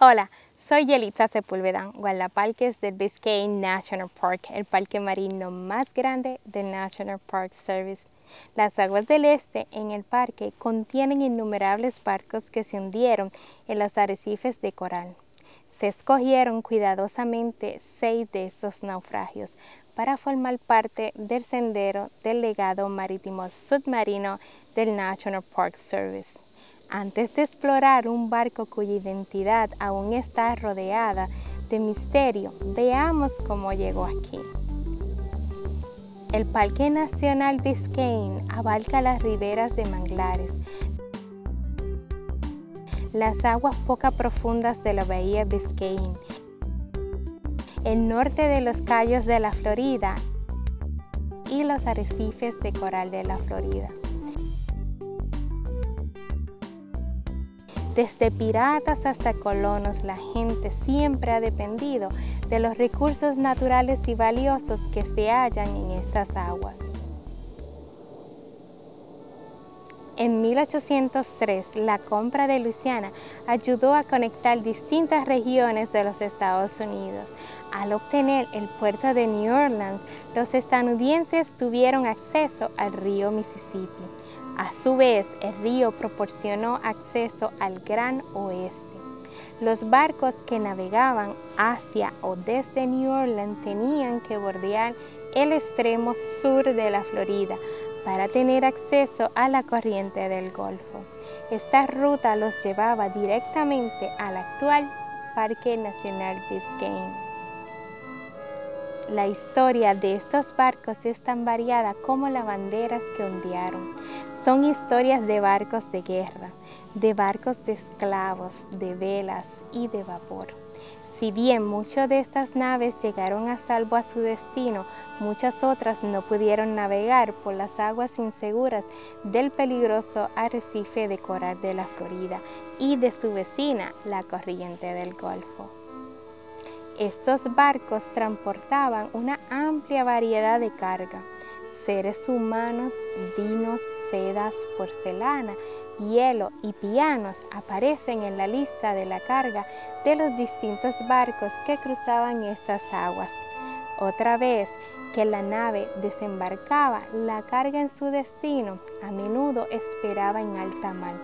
Hola, soy Yelitza Sepúlveda, guardaparques del Biscayne National Park, el parque marino más grande del National Park Service. Las aguas del este en el parque contienen innumerables barcos que se hundieron en los arrecifes de coral. Se escogieron cuidadosamente seis de estos naufragios para formar parte del sendero del legado marítimo submarino del National Park Service. Antes de explorar un barco cuya identidad aún está rodeada de misterio, veamos cómo llegó aquí. El Parque Nacional Biscayne abarca las riberas de manglares, las aguas poco profundas de la bahía Biscayne, el norte de los cayos de la Florida y los arrecifes de coral de la Florida. Desde piratas hasta colonos, la gente siempre ha dependido de los recursos naturales y valiosos que se hallan en estas aguas. En 1803, la compra de Luisiana ayudó a conectar distintas regiones de los Estados Unidos. Al obtener el puerto de New Orleans, los estadounidenses tuvieron acceso al río Mississippi. A su vez, el río proporcionó acceso al Gran Oeste. Los barcos que navegaban hacia o desde New Orleans tenían que bordear el extremo sur de la Florida para tener acceso a la corriente del Golfo. Esta ruta los llevaba directamente al actual Parque Nacional Biscayne. La historia de estos barcos es tan variada como las banderas que ondearon. Son historias de barcos de guerra, de barcos de esclavos, de velas y de vapor. Si bien muchas de estas naves llegaron a salvo a su destino, muchas otras no pudieron navegar por las aguas inseguras del peligroso arrecife de coral de la Florida y de su vecina, la corriente del Golfo. Estos barcos transportaban una amplia variedad de carga, seres humanos, vinos, sedas, porcelana, hielo y pianos aparecen en la lista de la carga de los distintos barcos que cruzaban estas aguas. Otra vez que la nave desembarcaba la carga en su destino, a menudo esperaba en alta mar.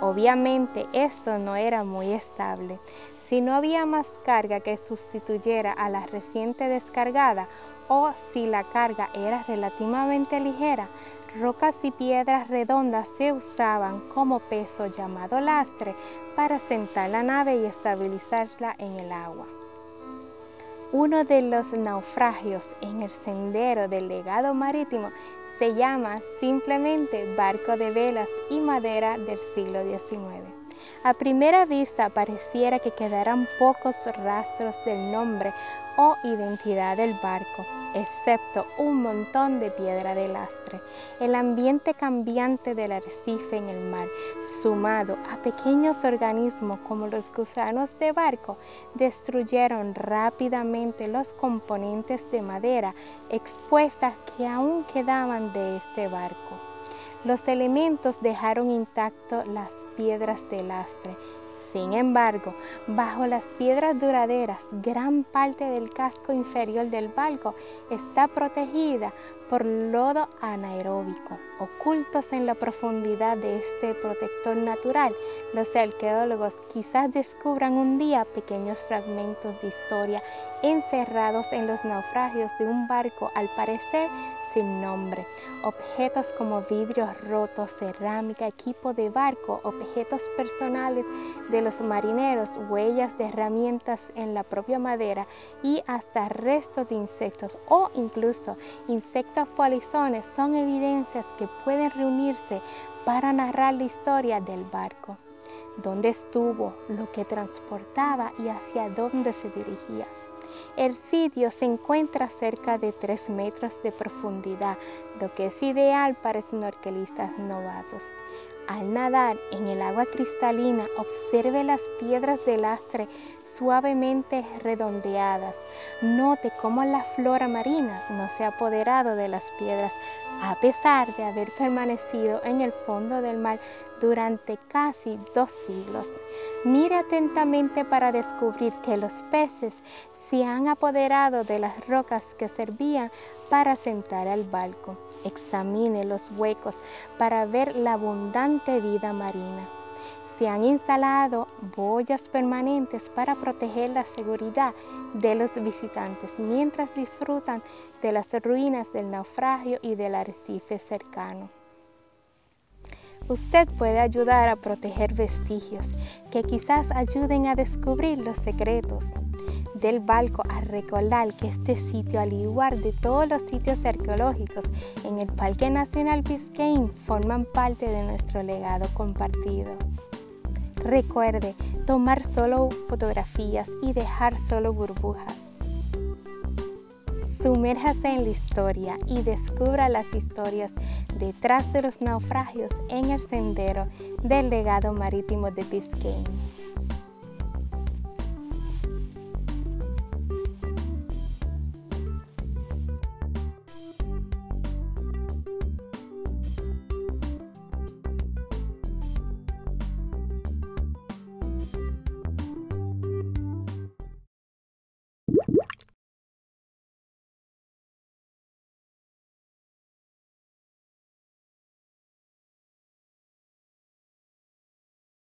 Obviamente esto no era muy estable. Si no había más carga que sustituyera a la reciente descargada o si la carga era relativamente ligera, rocas y piedras redondas se usaban como peso llamado lastre para sentar la nave y estabilizarla en el agua. Uno de los naufragios en el sendero del legado marítimo se llama simplemente barco de velas y madera del siglo XIX. A primera vista pareciera que quedaran pocos rastros del nombre o identidad del barco, excepto un montón de piedra de lastre. El ambiente cambiante del arrecife en el mar, sumado a pequeños organismos como los gusanos de barco, destruyeron rápidamente los componentes de madera expuestas que aún quedaban de este barco. Los elementos dejaron intacto las piedras de lastre sin embargo, bajo las piedras duraderas, gran parte del casco inferior del barco está protegida por lodo anaeróbico. Ocultos en la profundidad de este protector natural, los arqueólogos quizás descubran un día pequeños fragmentos de historia encerrados en los naufragios de un barco al parecer nombre. Objetos como vidrios rotos, cerámica, equipo de barco, objetos personales de los marineros, huellas de herramientas en la propia madera y hasta restos de insectos o incluso insectos polizones son evidencias que pueden reunirse para narrar la historia del barco, dónde estuvo, lo que transportaba y hacia dónde se dirigía. El sitio se encuentra cerca de 3 metros de profundidad, lo que es ideal para snorkelistas novatos. Al nadar en el agua cristalina, observe las piedras de lastre suavemente redondeadas. Note cómo la flora marina no se ha apoderado de las piedras a pesar de haber permanecido en el fondo del mar durante casi dos siglos. Mire atentamente para descubrir que los peces se han apoderado de las rocas que servían para sentar al barco. Examine los huecos para ver la abundante vida marina. Se han instalado boyas permanentes para proteger la seguridad de los visitantes mientras disfrutan de las ruinas del naufragio y del arrecife cercano. Usted puede ayudar a proteger vestigios que quizás ayuden a descubrir los secretos del barco a recordar que este sitio, al igual de todos los sitios arqueológicos en el Parque Nacional Biscayne, forman parte de nuestro legado compartido. Recuerde tomar solo fotografías y dejar solo burbujas. Sumérjase en la historia y descubra las historias detrás de los naufragios en el sendero del legado marítimo de Biscayne.